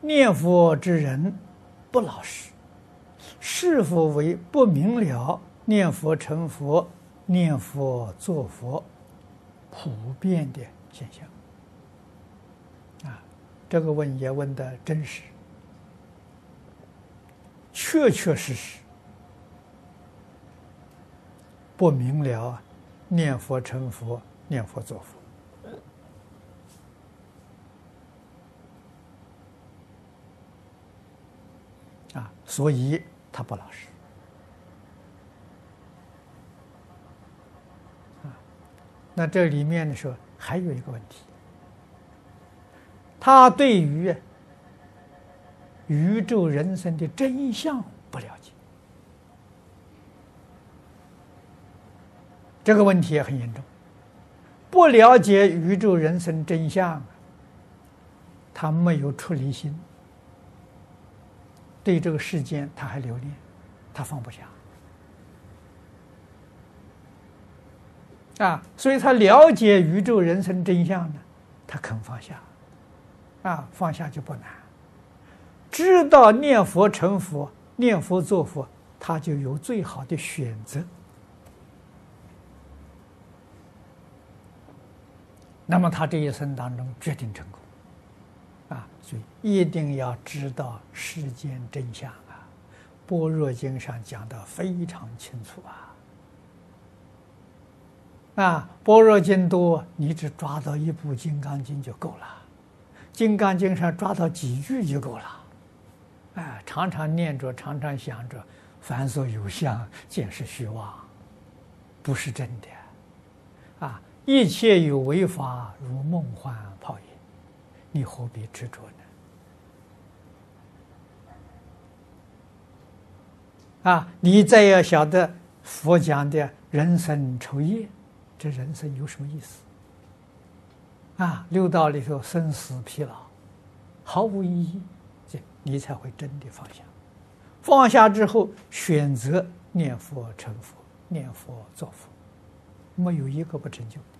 念佛之人不老实，是否为不明了念佛成佛、念佛作佛普遍的现象？啊，这个问也问的真实，确确实实不明了念佛成佛、念佛作佛。啊，所以他不老实。啊，那这里面的时候还有一个问题，他对于宇宙人生的真相不了解，这个问题也很严重。不了解宇宙人生真相，他没有出离心。对这个世间，他还留恋，他放不下啊，所以他了解宇宙人生真相呢，他肯放下，啊，放下就不难。知道念佛成佛，念佛作佛，他就有最好的选择。那么他这一生当中决定成功。所以一定要知道世间真相啊！般若经上讲的非常清楚啊！啊，般若经多，你只抓到一部《金刚经》就够了，《金刚经》上抓到几句就够了。哎，常常念着，常常想着，凡所有相，皆是虚妄，不是真的。啊，一切有为法，如梦幻泡影。你何必执着呢？啊，你再要晓得佛讲的人生愁业，这人生有什么意思？啊，六道里头生死疲劳，毫无意义，这你才会真的放下。放下之后，选择念佛成佛，念佛作佛，没有一个不成就的。